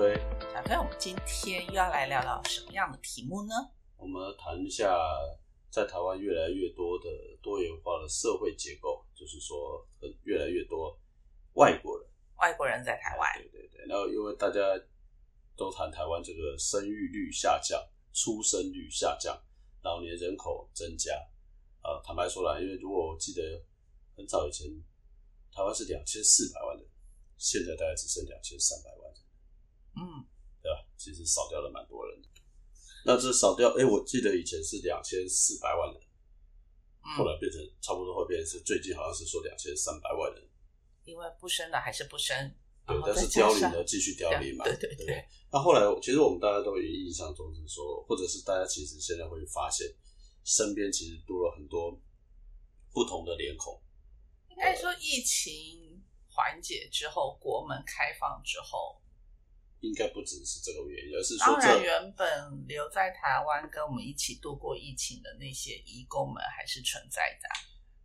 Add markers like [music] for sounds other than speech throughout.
推，小推，我们今天又要来聊聊什么样的题目呢？我们谈一下在台湾越来越多的多元化的社会结构，就是说，呃，越来越多外国人，外国人在台湾，对对对。然后因为大家都谈台湾这个生育率下降、出生率下降、老年人口增加，呃，坦白说来，因为如果我记得很早以前，台湾是两千四百万人，现在大概只剩两千三百万人，嗯，对吧？其实少掉了蛮多人的。那这少掉，哎，我记得以前是两千四百万人，后来变成差不多会变成是最近好像是说两千三百万人，因为不生了还是不生，对但是凋零的继续凋零嘛，对对对。那后来其实我们大家都有印象中是说，或者是大家其实现在会发现，身边其实多了很多不同的脸孔，应该说疫情缓解之后，国门开放之后，应该不只是这个原因，而是说当然原本留在台湾跟我们一起度过疫情的那些义工们还是存在的啊。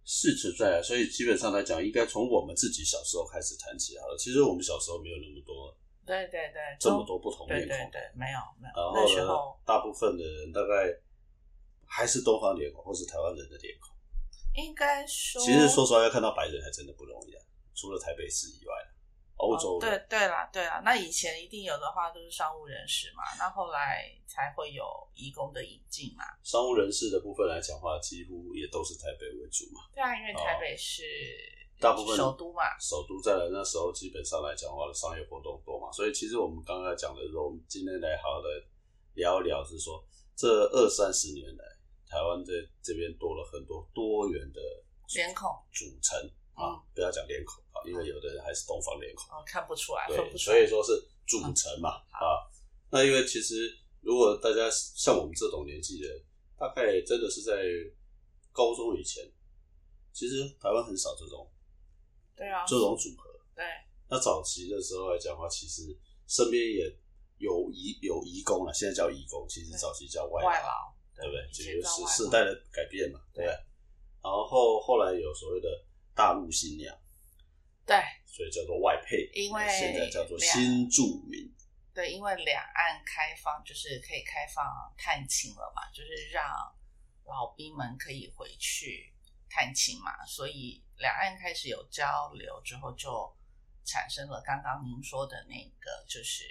是存在啊，所以基本上来讲，应该从我们自己小时候开始谈起好了。其实我们小时候没有那么多对对对，这么多不同面孔，对对对，没有没有，然那时后呢候，大部分的人大概还是东方脸孔或是台湾人的脸孔。应该说，其实说实话，要看到白人还真的不容易啊，除了台北市以外，欧洲对对啦对啦，那以前一定有的话都是商务人士嘛，那后来才会有义工的引进嘛。商务人士的部分来讲话，几乎也都是台北为主嘛。对啊，因为台北是哦大部分首都嘛，首都在来那时候基本上来讲话的商业活动多嘛，所以其实我们刚刚讲的时候，我们今天来好好的聊一聊，是说这二三十年来，台湾在这边多了很多多元的脸孔组成啊嗯，不要讲脸孔啊，因为有的人还是东方脸孔。哦看不出来，对。所以说是组成嘛、啊。那因为其实如果大家像我们这种年纪的，大概真的是在高中以前，其实台湾很少这种对啊，这种组合。对那早期的时候来讲的话，其实身边也有移有移工了，现在叫移工，其实早期叫外劳，外劳，对不对？以这个是前叫外劳世代的改变嘛，对不对？然后后来有所谓的大陆新娘，对所以叫做外配，因为现在叫做新住民。对，因为两岸开放，就是可以开放探亲了嘛，就是让老兵们可以回去探亲嘛，所以两岸开始有交流之后，就产生了刚刚您说的那个，就是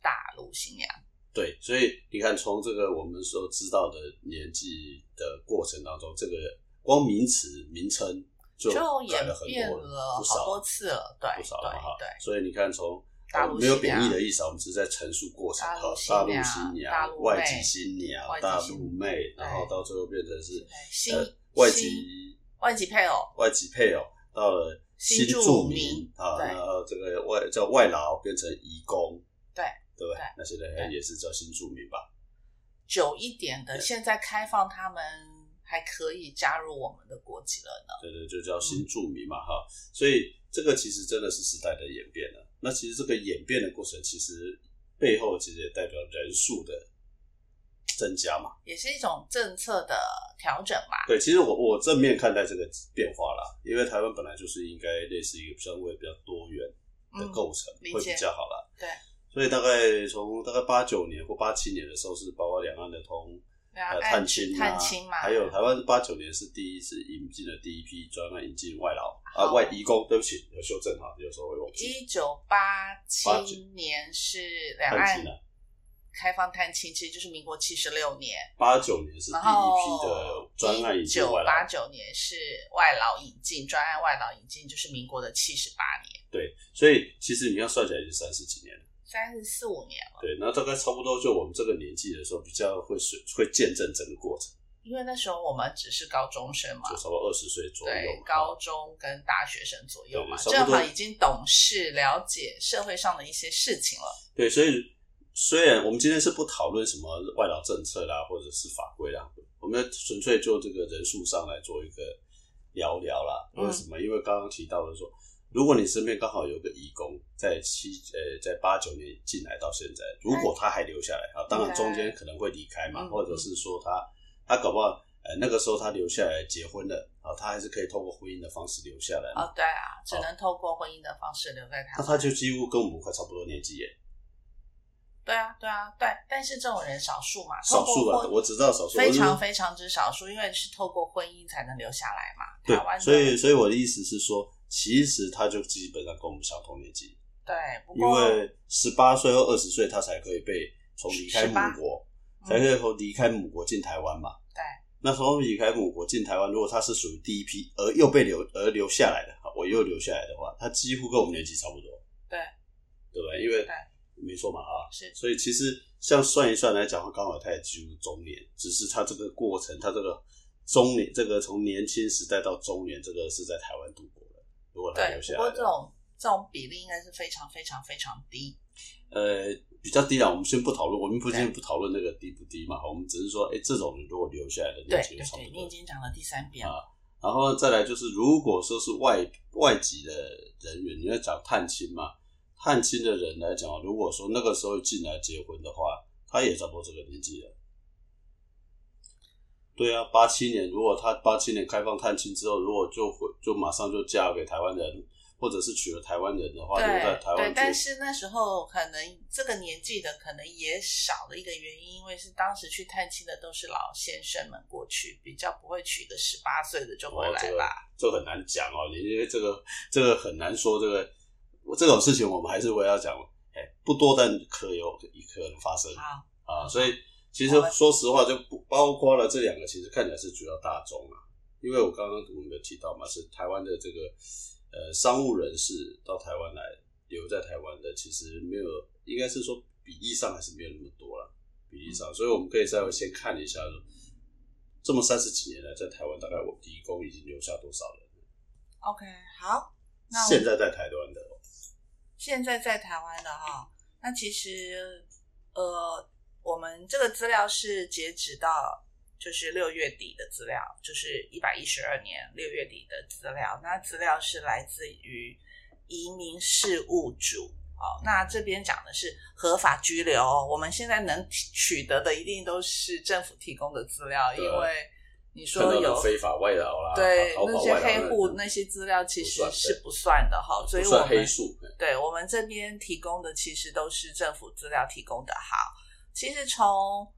大陆新娘。对，所以你看，从这个我们所知道的年纪的过程当中，这个光名词名称就就改了很多了不少好多次了，对不少了哈。对所以你看从，大陆呃没有贬义的意思啊，我们只是在陈述过程大陆哈。新大陆娘新娘、外籍新娘大陆妹，然后到最后变成是新呃外籍外籍配偶，外籍配偶，到了新住住民啊，对然后这个外叫外劳变成移工，对对不对对？那些人也是叫新住民吧？久一点的，现在开放他们还可以加入我们的国籍了呢。对对，就叫新住民嘛，哈、所以这个其实真的是时代的演变了。那其实这个演变的过程，其实背后其实也代表人数的增加嘛。也是一种政策的调整吧。对，其实我我正面看待这个变化啦，因为台湾本来就是应该类似一个相对比较多元的构成，会比较好啦。对，所以大概从大概八九年或八七年的时候，是包括两岸的通呃两岸探亲啊，探亲嘛，还有台湾八九年是第一次引进了第一批专案引进外劳啊外移工，对不起，有修正哈，有时候会忘记。一九八七年是两岸开放探亲，其实就是民国七十六年。八九年是第一批的专案引进外劳，九八九年是外劳引进，专案外劳引进就是民国的七十八年，对，所以其实你要算起来已经三十几年了。三十四五年了。对，那大概差不多就我们这个年纪的时候，比较会是会见证整个过程，因为那时候我们只是高中生嘛就，差不多二十岁左右对，高中跟大学生左右嘛，正好已经懂事了解社会上的一些事情了。对，所以虽然我们今天是不讨论什么外劳政策啦，或者是法规啦，我们纯粹就这个人数上来做一个聊聊啦。嗯为什么？因为刚刚提到的说，如果你身边刚好有个义工在七呃在八九年进来到现在，如果他还留下来啊，当然中间可能会离开嘛，嗯或者是说他他搞不好呃那个时候他留下来结婚了啊，他还是可以透过婚姻的方式留下来啊。哦，对啊，只能透过婚姻的方式留在台湾。那他就几乎跟我们快差不多年纪耶。对啊，对啊，对，但是这种人少数嘛，少数啊，透过婚我只知道少数，非常非常之少数，因为是透过婚姻才能留下来嘛。对台湾，的所以所以我的意思是说，其实他就基本上跟我们相同年纪，对，不因过为十八岁或二十岁他才可以被从离开母18国，嗯。才可以从离开母国进台湾嘛。对。那时候离开母国进台湾，如果他是属于第一批，而又被留而留下来的，我又留下来的话，他几乎跟我们年纪差不多，对。对不对？因为对。没错嘛啊，是。所以其实像算一算来讲，刚好他也进入中年，只是他这个过程，他这个中年，这个从年轻时代到中年，这个是在台湾度过。的。如果留，下不过来的话，这种这种比例应该是非常非常非常低。呃，比较低啊，我们先不讨论，我们不先不讨论那个低不低嘛，我们只是说，哎，这种如果留下来的对年纪对你已。经讲了第三遍啊了。然后再来就是，如果说是外外籍的人员，你要讲探亲嘛，探亲的人来讲，如果说那个时候进来结婚的话，他也差不多这个年纪了。对啊，八七年，如果他八七年开放探亲之后，如果就回就马上就嫁给台湾人，或者是娶了台湾人的话，留在台对对，湾但是那时候可能这个年纪的可能也少了一个原因，因为是当时去探亲的都是老先生们过去，比较不会娶个十八岁的就回哦，这个来吧。这很难讲哦，你因为这个这个很难说，这个这种事情我们还是会要讲，哎，不多但可有可能发生好，啊，所以其实说实话，就不包括了这两个，其实看起来是主要大众啊，因为我刚刚我们有提到嘛，是台湾的这个呃商务人士到台湾来留在台湾的，其实没有，应该是说比例上还是没有那么多了，比例上，所以我们可以稍微先看一下，这么三十几年来在台湾，大概我一共已经留下多少人？OK，好，那我现在在台湾的哦，现在在台湾的哈，那其实呃，我们这个资料是截止到就是六月底的资料，就是一百一十二年六月底的资料。那资料是来自于移民事务组。哦，那这边讲的是合法居留，我们现在能取得的一定都是政府提供的资料，因为你说有非法外劳啦，对那些黑户那些资料其实是不算的哈，所以不我们算黑数，对我们这边提供的其实都是政府资料提供的好。其实从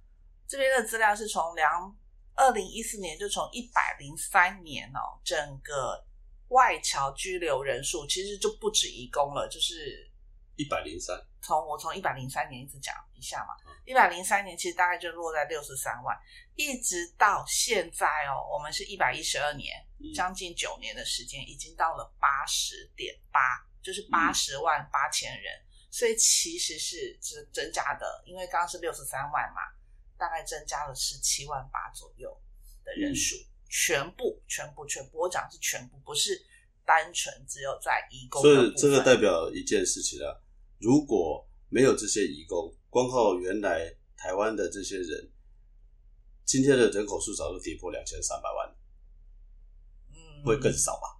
这边的资料是从两二零一四年就从一百零三年哦，整个外侨居留人数其实就不止一公了，就是一百零三，从我从一百零三年一直讲一下嘛嗯，一百零三年其实大概就落在六十三万，一直到现在哦，我们是一百一十二年，嗯将近九年的时间，已经到了八十点八，就是八十万八千人，所以其实是增增加的，因为刚刚是六十三万嘛，大概增加了十七万八左右的人数，全部全部全部，我讲的是全部，不是单纯只有在移工所以这个代表一件事情啊，如果没有这些移工，光靠原来台湾的这些人，今天的人口数早就跌破两千三百万，嗯会更少吧？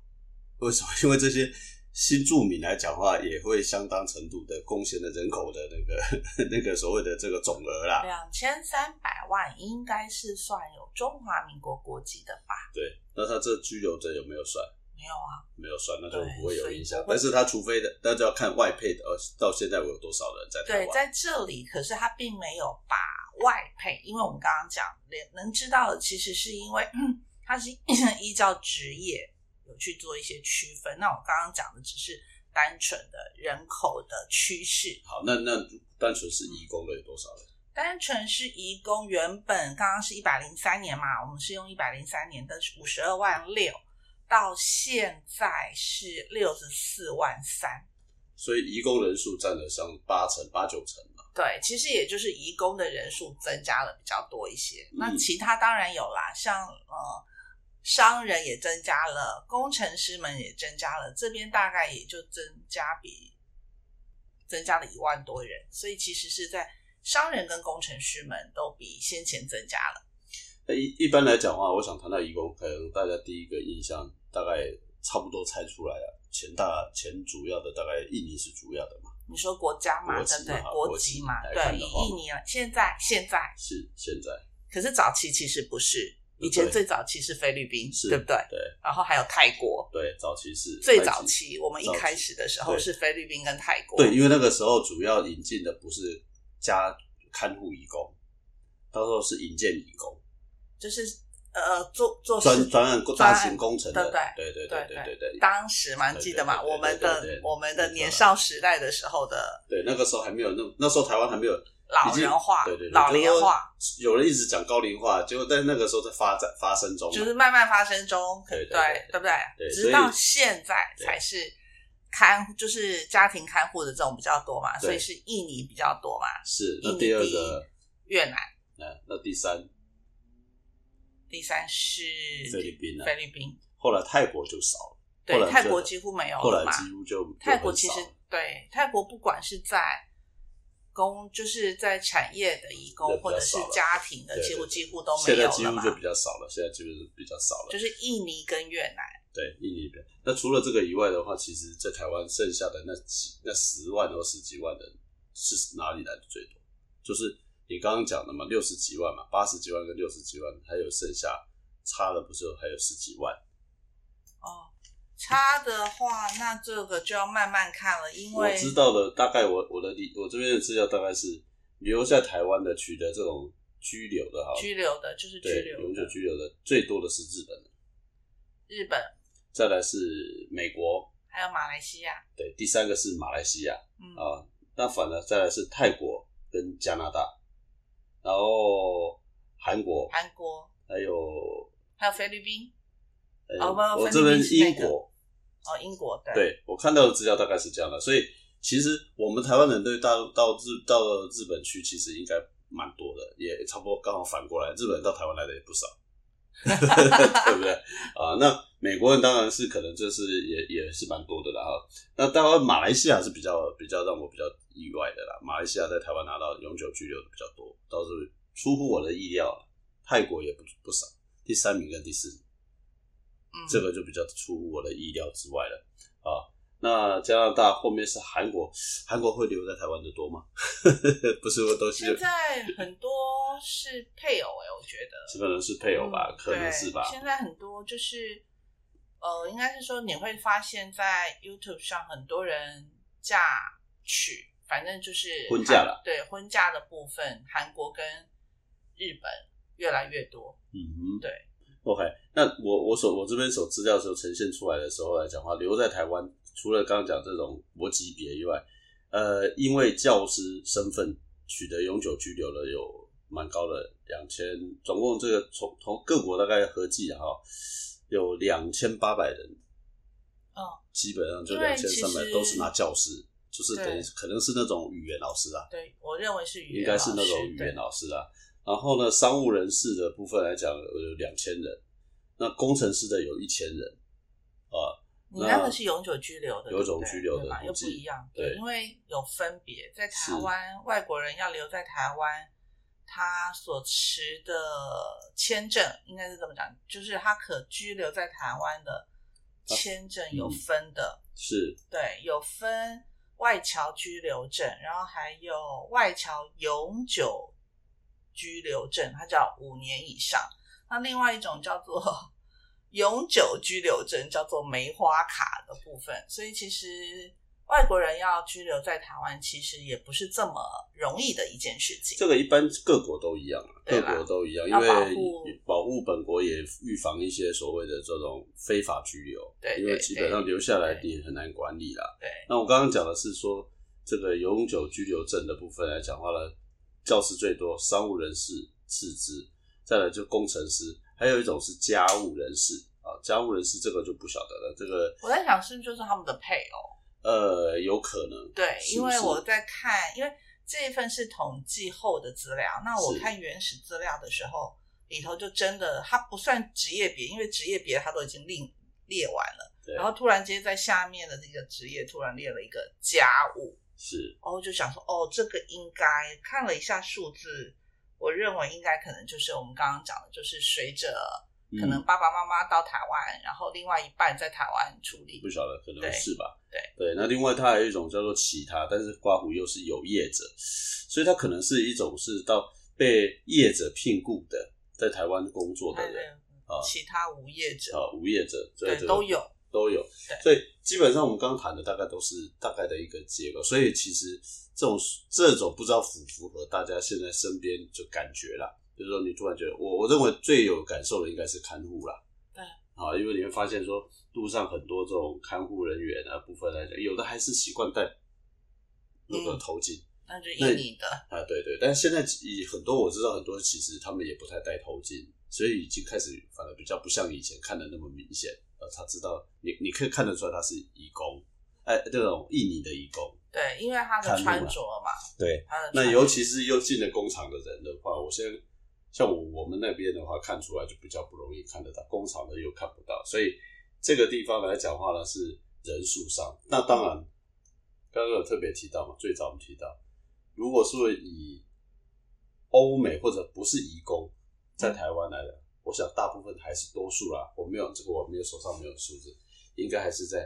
为什么？[laughs] 因为这些新住民来讲的话，也会相当程度的贡献了人口的那个 [laughs] 那个所谓的这个总额啦。两千三百万应该是算有中华民国国籍的吧？对，那他这居留者有没有算？没有啊，没有算，那就不会有影响。但是他除非的，那就要看外配的，呃，到现在我有多少人在台对，在这里，可是他并没有把外配，因为我们刚刚讲，连能知道的，其实是因为嗯，他是依照职业有去做一些区分。那我刚刚讲的只是单纯的人口的趋势，好，那那单纯是移工的有多少人？单纯是移工原本刚刚是一百零三年嘛，我们是用一百零三年的五十二万六，到现在是六十四万三。所以移工人数占了上八成、八九成嘛。对，其实也就是移工的人数增加了比较多一些。嗯那其他当然有啦，像呃商人也增加了，工程师们也增加了，这边大概也就增加比增加了一万多人，所以其实是在商人跟工程师们都比先前增加了。一一般来讲的话，我想谈到移工，可能大家第一个印象大概差不多猜出来了。前大前主要的大概印尼是主要的嘛，你说国家嘛，对不对嘛？国籍嘛，对，印尼啊，现在现在，是现在可是早期其实不是，以前最早期是菲律宾，是对不对？对。然后还有泰国，对，早期是最早期，我们一开始的时候是菲律宾跟泰国。对，因为那个时候主要引进的不是加看护义工，到时候是引荐义工，就是呃做做事专专案专大型工程的，对对？对对对对对当时嘛，对记得嘛，对对对我们对对对的我们的年少时代的时候的对，那个时候还没有那那时候台湾还没有老已经人化对对对，老龄化，有人一直讲高龄化，结果在那个时候在发展发生中，就是慢慢发生中，对对对对对不对？对直到现在才是看，就是家庭看护的这种比较多嘛，所以是印尼比较多嘛，是那第二个，越南，那那第三第三是菲律宾啊菲律宾，后来泰国就少了，对泰国几乎没有了嘛。后来几乎就就泰国其实对泰国不管是在工，就是在产业的移工或者是家庭的，几乎几乎都没现在有了嘛。几乎就比较少了，现在就是比较少了。就是印尼跟越南，对，印尼边。那除了这个以外的话，其实在台湾剩下的那几那十万或十几万人是哪里来的最多？就是你刚刚讲的嘛，六十几万嘛，八十几万跟六十几万，还有剩下差的不是还有十几万？哦，差的话，那这个就要慢慢看了，因为我知道的大概我我的理我这边的资料大概是留在台湾的取得这种居留的哈，居留的就是居留永久的，居留的最多的是日本，日本。再来是美国，还有马来西亚，对，第三个是马来西亚。嗯，啊，那反而再来是泰国跟加拿大，然后韩国，韩国。还有还有菲律宾，呃哦我这边英国，哦，英国对，对我看到的资料大概是这样的，所以其实我们台湾人对到到日到了日本去，其实应该蛮多的，也差不多刚好反过来，日本人到台湾来的也不少，[laughs] 对不对？啊，那美国人当然是可能这是也也是蛮多的啦哈。那当然马来西亚是比较比较让我比较意外的啦，马来西亚在台湾拿到永久居留的比较多，倒是出乎我的意料。泰国也不不少，第三名跟第四名，嗯，这个就比较出乎我的意料之外了啊。那加拿大后面是韩国，韩国会留在台湾的多吗？[laughs] 不是，都是现在很多是配偶哎、我觉得这可能是配偶吧，嗯可能是吧。现在很多就是，呃，应该是说你会发现在 YouTube 上很多人嫁娶，反正就是婚嫁了对婚嫁的部分，韩国跟日本越来越多。嗯哼，对。OK，那我我所我这边所资料时候呈现出来的时候来讲话，留在台湾，除了刚刚讲这种国级别以外，呃，因为教师身份取得永久居留的有蛮高的两千，总共这个从从各国大概合计啊哈，有两千八百人，哦，基本上就两千三百都是拿教师，就是等于可能是那种语言老师啊，对我认为是语言应该是那种语言老师啊。然后呢，商务人士的部分来讲有两千人，那工程师的有一千人啊。你那个是永久居留的，有种对不对？居留的又不一样，对因为有分别。在台是。湾，外国人要留在台湾，他所持的签证应该是这么讲，就是他可居留在台湾的签证有分的，是。对，有分外侨居留证，然后还有外侨永久居留证，它叫五年以上。那另外一种叫做 [laughs] 永久居留证，叫做梅花卡的部分。所以其实外国人要居留在台湾，其实也不是这么容易的一件事情。这个一般各国都一样啊，各国都一样，因为保护本国也预防一些所谓的这种非法居留，对因为基本上留下来对你很难管理啦。对，那我刚刚讲的是说，这个永久居留证的部分来讲话呢，教师最多，商务人士次之，再来就工程师，还有一种是家务人士。啊，家务人士这个就不晓得了，这个我在想是不是就是他们的配偶？呃有可能，对，是是因为我在看，因为这一份是统计后的资料，那我看原始资料的时候，里头就真的它不算职业别，因为职业别它都已经列列完了，然后突然间在下面的那个职业突然列了一个家务，是然后就想说，哦，这个应该看了一下数字，我认为应该可能就是我们刚刚讲的，就是随着嗯可能爸爸妈妈到台湾，然后另外一半在台湾处理不，晓得，可能是吧？对对，那另外它还有一种叫做其他，但是刮胡又是有业者，所以它可能是一种是到被业者聘雇的，在台湾工作的人啊其他无业者，啊，无业者，这对，都有。都有。对，所以基本上我们刚刚谈的大概都是大概的一个结构，所以其实这种这种不知道符不符合大家现在身边就感觉啦，就是说你突然觉得，我我认为最有感受的应该是看护啦。对，啊，因为你会发现说路上很多这种看护人员啊部分来讲，有的还是习惯戴那个头巾。那就印你的。啊，对对，但是现在以很多我知道很多其实他们也不太戴头巾，所以已经开始反而比较不像以前看的那么明显。呃，他知道你你可以看得出来他是义工，哎，这种印尼的义工。对，因为他的穿着嘛。对，他的那尤其是又进了工厂的人的话，我现在像我我们那边的话，看出来就比较不容易看得到，工厂的又看不到，所以这个地方来讲话呢是人数上。那当然，刚刚有特别提到嘛，最早我们提到。如果是以欧美或者不是移工在台湾来的，我想大部分还是多数啦。我没有这个，我没有手上没有数字，应该还是在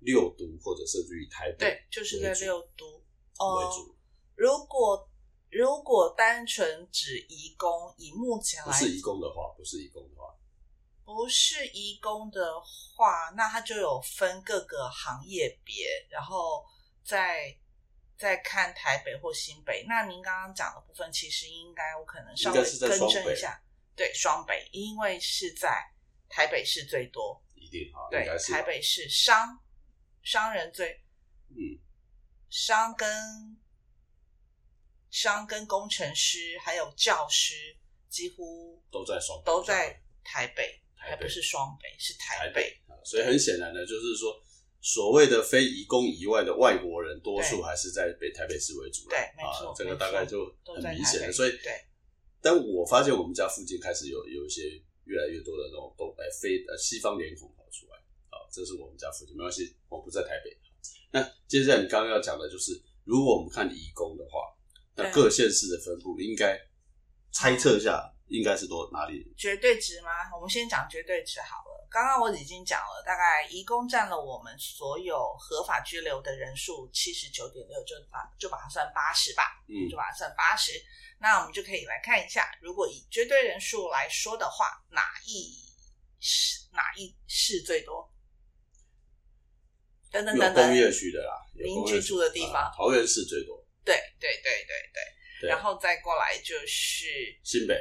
六都或者甚至于台北，对，就是在六都为主。如果如果单纯指移工，以目前来不是移工的话，不是移工的话，不是移工的话，那它就有分各个行业别，然后在。在看台北或新北，那您刚刚讲的部分，其实应该我可能稍微更正一下，对，双北，因为是在台北市最多，一定哈，对，台北市商商人最，嗯，商跟商跟工程师还有教师几乎都在双都在台北，还不是双北，是台北，所以很显然的，就是说。所谓的非移工以外的外国人，多数还是在北台北市为主对，没错，这个大概就很明显了。所以，对。但我发现我们家附近开始有有一些越来越多的那种东哎非呃西方脸孔跑出来啊，这是我们家附近，没关系，我不在台北。那接下来你刚刚要讲的就是，如果我们看移工的话，那各县市的分布应该猜测一下，应该是多哪里？绝对值吗？我们先讲绝对值好了。刚刚我已经讲了，大概一共占了我们所有合法居留的人数七十九点六，就把就把它算八十吧，嗯，就把它算八十。那我们就可以来看一下，如果以绝对人数来说的话，哪一市哪一市最多？等等等等，工业区的啦，您居住的地方，桃园市最多。对对对对对，然后再过来就是新北，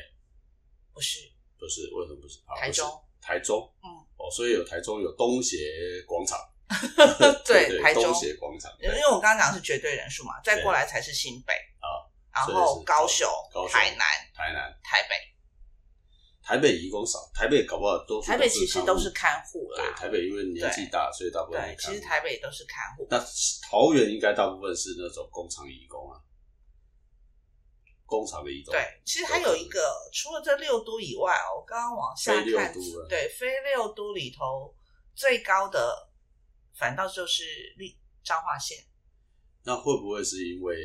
不是不是，为什么不是？台中。台中，嗯，哦，所以有台中有东协广场，[laughs] 对，台中东协广场，因为我刚刚讲的是绝对人数嘛，再过来才是新北啊，然后高雄、台南、台南、台北，台北移工少，台北搞不好都台北其实都是看护啦，台北因为年纪大，所以大部分对，其实台北都是看护，那桃园应该大部分是那种工厂移工啊。工厂的移动。对，其实还有一个，除了这六都以外哦，我刚刚往下看，对，非六都里头最高的，反倒就是立彰化县。那会不会是因为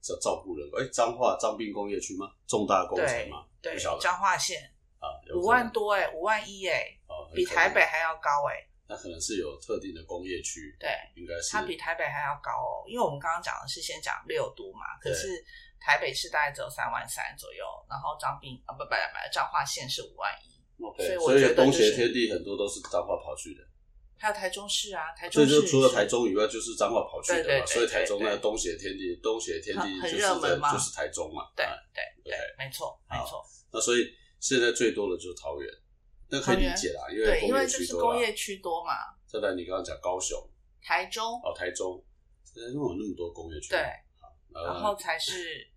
照照顾人？哎，彰化彰滨工业区吗？重大工程吗？对，彰化县啊，五万多哎，五万一哎，比台北还要高哎。那可能是有特定的工业区，对，应该是它比台北还要高哦，因为我们刚刚讲的是先讲六都嘛，可是。台北市大概只有三万三左右，然后彰滨啊不不不，彰化县是五万一，所以我觉得东协天地很多都是彰化跑去的，还有台中市啊，台中市所以除了台中以外就是彰化跑去的嘛，所以台中那个东协天地，东协天地很热门嘛，就是台中嘛，对对对，没错没错。那所以现在最多的就是桃园，那可以理解啦，因为因为就是工业区多嘛。再来，你刚刚讲高雄、台中。哦，台中，台中有那么多工业区，对。然后才是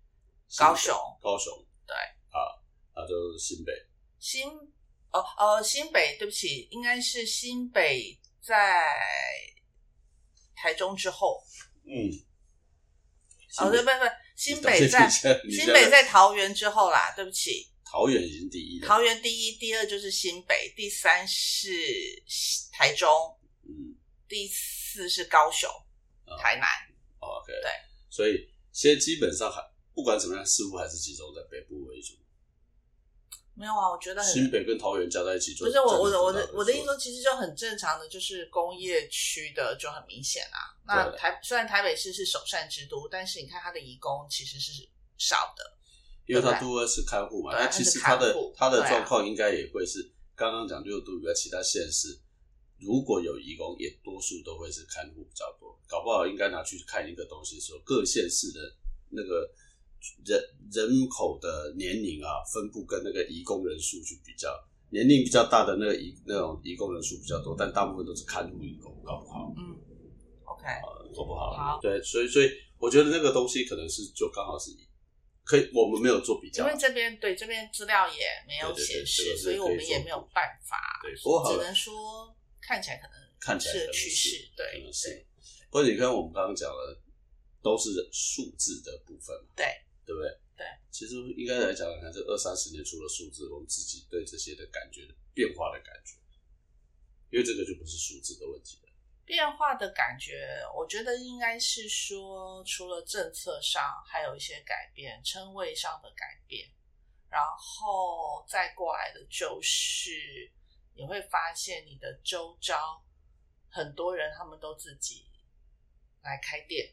高雄，高雄对。啊，那就新北，新哦哦新北，对不起，应该是新北在台中之后，嗯，哦对不不，新北在新北在桃园之后啦，对不起，桃园已经第一，桃园第一，第二就是新北，第三是台中，嗯，第四是高雄，台南，OK，对，所以。现在基本上还不管怎么样，似乎还是集中在北部为主。没有啊，我觉得新北跟桃园加在一起，不是我我的我的我的意思说，其实就很正常的，就是工业区的就很明显啊。那台虽然台北市是首善之都，但是你看它的移工其实是少的，因为它多是看护嘛。那其实它的它的状况应该也会是刚刚讲六都以外其他县市，如果有移工，也多数都会是看护比较多。搞不好应该拿去看一个东西的时候，各县市的那个人人口的年龄啊分布跟那个移工人数去比较，年龄比较大的那个移那种移工人数比较多，但大部分都是看护移工，搞不好。嗯，OK，搞不好。好。对，所以所以我觉得那个东西可能是就刚好是可以，我们没有做比较。因，为这边对这边资料也没有对对对这显示，所以我们也没有办法，对，不过只能说看起来可能看起来是趋势，对是。对。不过你看我们刚刚讲的都是数字的部分嘛，对对不对？对，其实应该来讲，看这二三十年除了数字，我们自己对这些的感觉变化的感觉，因为这个就不是数字的问题了。变化的感觉，我觉得应该是说，除了政策上还有一些改变，称谓上的改变，然后再过来的就是你会发现你的周遭很多人他们都自己来开店，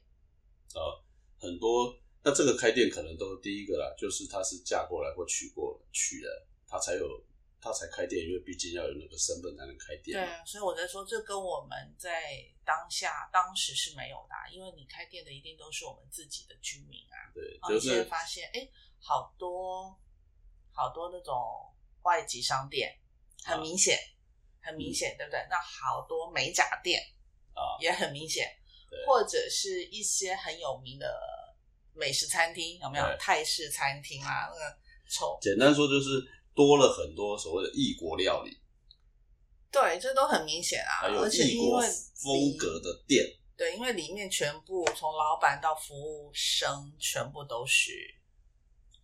呃，很多那这个开店可能都第一个啦，就是他是嫁过来或娶过娶了，他才有他才开店，因为毕竟要有那个身份才能开店嘛。对啊，所以我在说，这跟我们在当下当时是没有的啊、因为你开店的一定都是我们自己的居民啊。对，就是发现，哎，好多好多那种外籍商店，很啊明显，很明显，对不对？那好多美甲店啊，也很明显对，或者是一些很有名的美食餐厅，有没有泰式餐厅啊？那个丑，简单说就是多了很多所谓的异国料理，对，这都很明显啊。而且异国因为风格的店。对，因为里面全部从老板到服务生，全部都是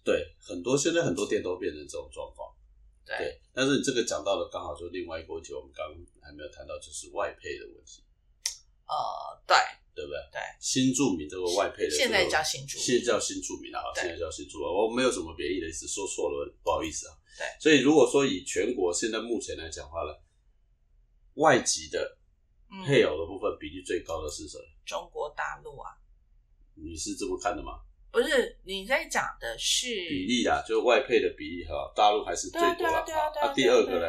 对，很多现在很多店都变成这种状况。对对，但是你这个讲到的刚好就是另外一个问题，我们刚刚还没有谈到，就是外配的问题，呃，对对不对？对，新住民这个外配的、这个，现在叫新住民现在叫新住民啊，对现在叫新住民，我没有什么别意的意思，说错了不好意思啊。对，所以如果说以全国现在目前来讲话呢，外籍的嗯，配偶的部分比例最高的是谁？中国大陆啊，你是这么看的吗？不是你在讲的是比例啊，就是外配的比例哈，大陆还是最多了。对啊第二个呢？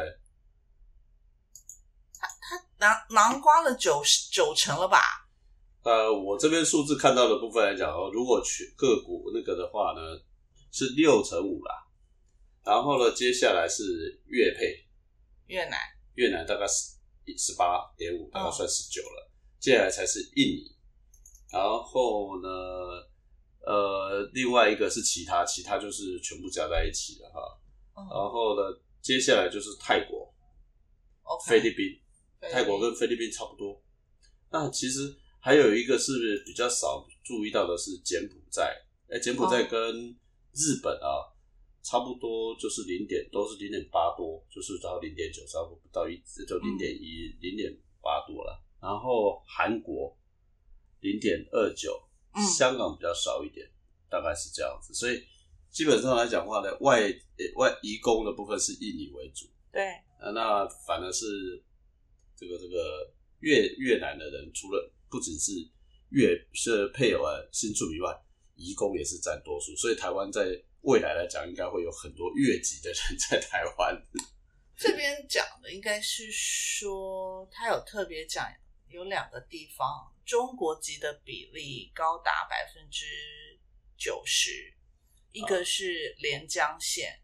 囊囊瓜了九九成了吧？呃，我这边数字看到的部分来讲哦，如果去个股那个的话呢，是六成五啦。然后呢，接下来是越配，越南越南大概十十八点五，大概嗯算十九了。接下来才是印尼，然后呢，呃，另外一个是其他，其他就是全部加在一起了哈。嗯然后呢，接下来就是泰国、菲律宾泰国跟菲律宾差不多。那其实还有一个是比较少注意到的是柬埔寨，哎，柬埔寨哦跟日本啊、差不多就是零点，都是零点八多，就是到零点九，差不多不到一，就零点一、零点八多了。然后韩国零点二九，嗯香港比较少一点，大概是这样子。所以基本上来讲话呢，外呃外移工的部分是印尼为主。对呃，那反而是这个这个越越南的人，除了不只是越是配偶啊新住民以外，移工也是占多数，所以台湾在未来来讲，应该会有很多越籍的人在台湾。[laughs] 这边讲的应该是说，他有特别讲有两个地方中国籍的比例高达百分之九十，一个是连江县，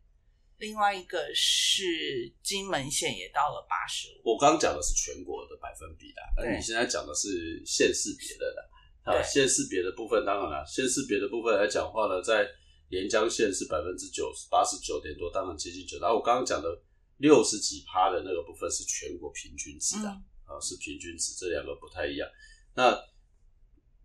另外一个是金门县，也到了八十五。我刚刚讲的是全国的百分比啦，那你现在讲的是县市别的啦。啊，县市别的部分当然了，县市别的部分来讲话呢，在连江县是百分之九十八十九点多，当然接近九。然后我刚刚讲的六十几趴的那个部分是全国平均值的。嗯啊，是平均值，这两个不太一样。那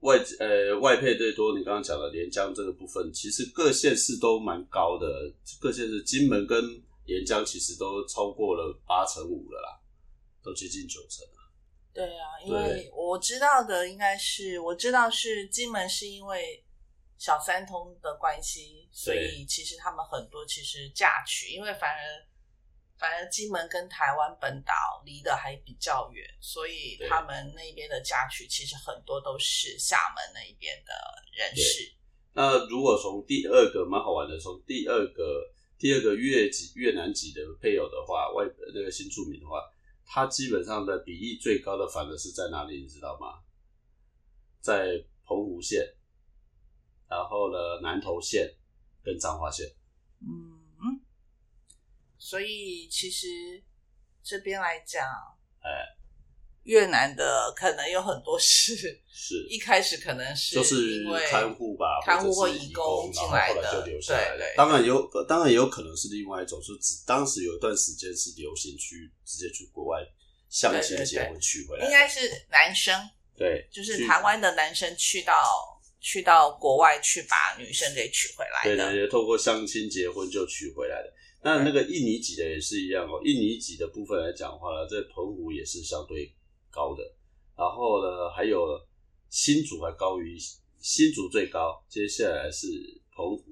外呃外配最多，你刚刚讲的连江这个部分，其实各县市都蛮高的，各县市金门跟连江其实都超过了八成五了啦，都接近九成了。对啊，因为我知道的应该是，我知道是金门是因为小三通的关系，所以其实他们很多其实嫁娶，因为反而反而金门跟台湾本岛离得还比较远，所以他们那边的嫁娶其实很多都是厦门那一边的人士。那如果从第二个蛮好玩的，从第二个第二个越籍越南籍的配偶的话，外那个新住民的话，他基本上的比例最高的反而是在哪里，你知道吗？在澎湖县，然后呢南投县跟彰化县。嗯，所以其实这边来讲，哎，越南的可能有很多是是 [laughs] 一开始可能是就是因为看护吧，看护或或者是义义工工，进然后后来来的就留下来了对对。当然有，当然也有可能是另外一种，是只当时有一段时间是流行去直接去国外相亲对对对结婚娶回来，应该是男生，对，就是台湾的男生去到去到国外去把女生给娶回来的。对对对，透过相亲结婚就娶回来的。那那个印尼籍的也是一样哦，印尼籍的部分来讲的话呢，在澎湖也是相对高的，然后呢还有新竹还高于新竹最高，接下来是澎湖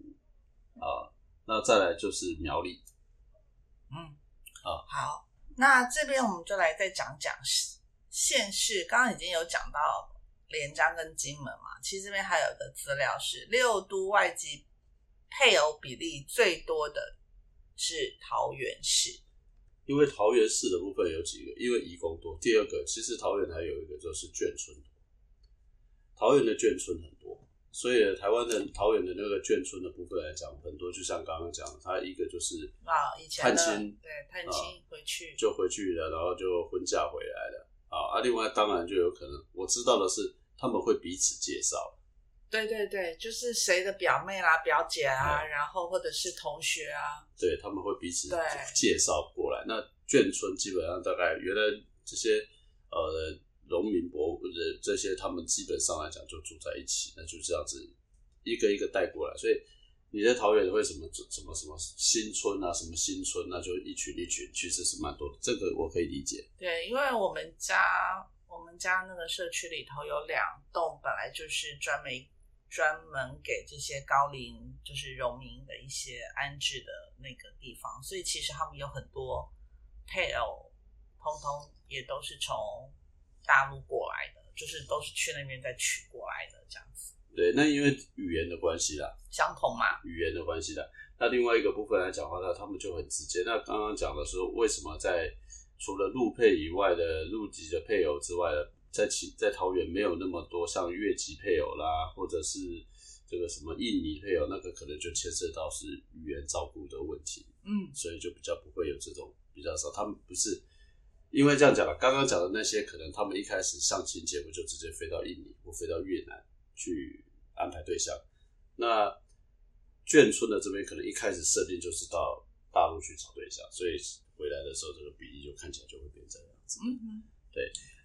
啊，那再来就是苗栗。嗯，啊好，那这边我们就来再讲讲县市。刚刚已经有讲到连江跟金门嘛，其实这边还有一个资料是六都外籍配偶比例最多的是桃园市。因为桃园市的部分有几个，因为移工多。第二个，其实桃园还有一个就是眷村多，桃园的眷村很多，所以台湾的桃园的那个眷村的部分来讲，很多就像刚刚讲的，它一个就是啊，以前探亲对探亲回去，就回去了，然后就婚嫁回来了啊啊！另外当然就有可能，我知道的是他们会彼此介绍，对对对，就是谁的表妹啦、表姐啊，哎然后或者是同学啊，对他们会彼此对介绍过来。那眷村基本上大概原来这些呃农民伯或者这些，他们基本上来讲就住在一起，那就这样子一个一个带过来。所以你在桃园会什么什么什么新村啊，什么新村，那就一群一群，其实是蛮多的。这个我可以理解。对，因为我们家我们家那个社区里头有两栋，本来就是专门专门给这些高龄就是农民的一些安置的那个地方，所以其实他们有很多配偶，通通也都是从大陆过来的，就是都是去那边再娶过来的这样子，对，那因为语言的关系啦，相同嘛。语言的关系啦。那另外一个部分来讲的话，那他们就很直接。那刚刚讲的是为什么在除了陆配以外的陆籍的配偶之外的，在其在桃园没有那么多像越籍配偶啦，或者是这个什么印尼配偶，那个可能就牵涉到是语言照顾的问题，嗯，所以就比较不会有这种比较少。他们不是因为这样讲了，刚刚讲的那些，可能他们一开始相亲结婚就直接飞到印尼或飞到越南去安排对象。那眷村的这边可能一开始设定就是到大陆去找对象，所以回来的时候这个比例就看起来就会变这样子。嗯哼，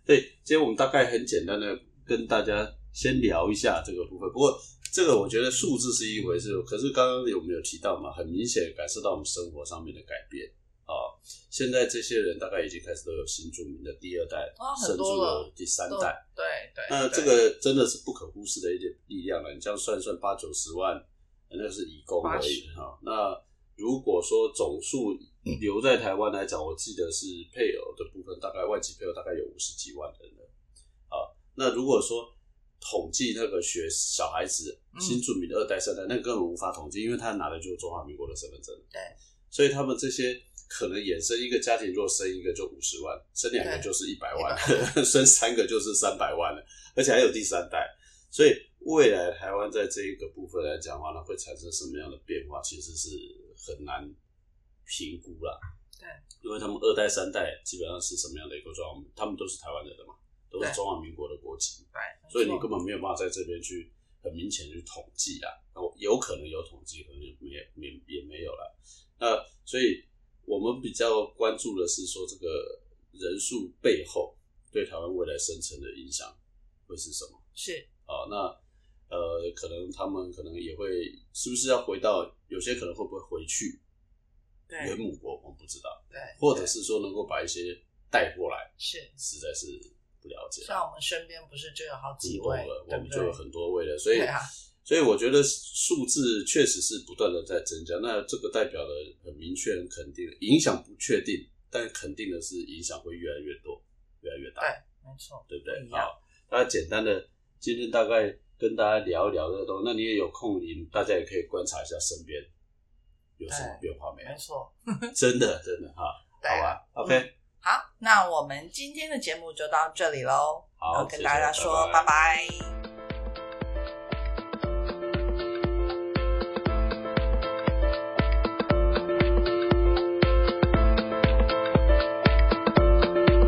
对，今天我们大概很简单的跟大家先聊一下这个部分。不过这个我觉得数字是一回事，可是刚刚有没有提到嘛？很明显感受到我们生活上面的改变啊。现在这些人大概已经开始都有新住民的第二代，甚至有第三代。对对，那这个真的是不可忽视的一点力量了。你这样算算，八九十万，那是移工而已哈。那如果说总数留在台湾来讲，我记得是配偶的部分，大概外籍配偶大概有五十几万人了啊。那如果说统计那个学小孩子嗯新住民的二代、三代，那根本无法统计，因为他拿的就是中华民国的身份证。对，所以他们这些可能衍生一个家庭，如果生一个就五十万，生两个就是一百万，[laughs] 生三个就是三百万了，而且还有第三代。所以未来台湾在这一个部分来讲的话呢，会产生什么样的变化，其实是很难评估啦。对，因为他们二代、三代基本上是什么样的一个状况，他们都是台湾人的嘛，都是中华民国的国籍。对，所以你根本没有办法在这边去很明显地去统计啊。哦，有可能有统计，可能也没也也没有了。那所以我们比较关注的是说，这个人数背后对台湾未来生成的影响会是什么？是啊，那呃，可能他们可能也会是不是要回到有些可能会不会回去对原母国，我们不知道，对，或者是说能够把一些带过来，是实在是不了解。像我们身边不是就有好几位多了，，我？们就有很多位了，所以啊，所以我觉得数字确实是不断的在增加。那这个代表的很明确、很肯定，影响不确定，但肯定的是影响会越来越多、越来越大，对，没错，对不对好，那简单的今天大概跟大家聊一聊这个东西。那你也有空，你大家也可以观察一下身边有什么变化没有没？错。[laughs] 真的，真的哈，[laughs] 好吧，OK，好，那我们今天的节目就到这里喽。好要跟大家说拜拜拜拜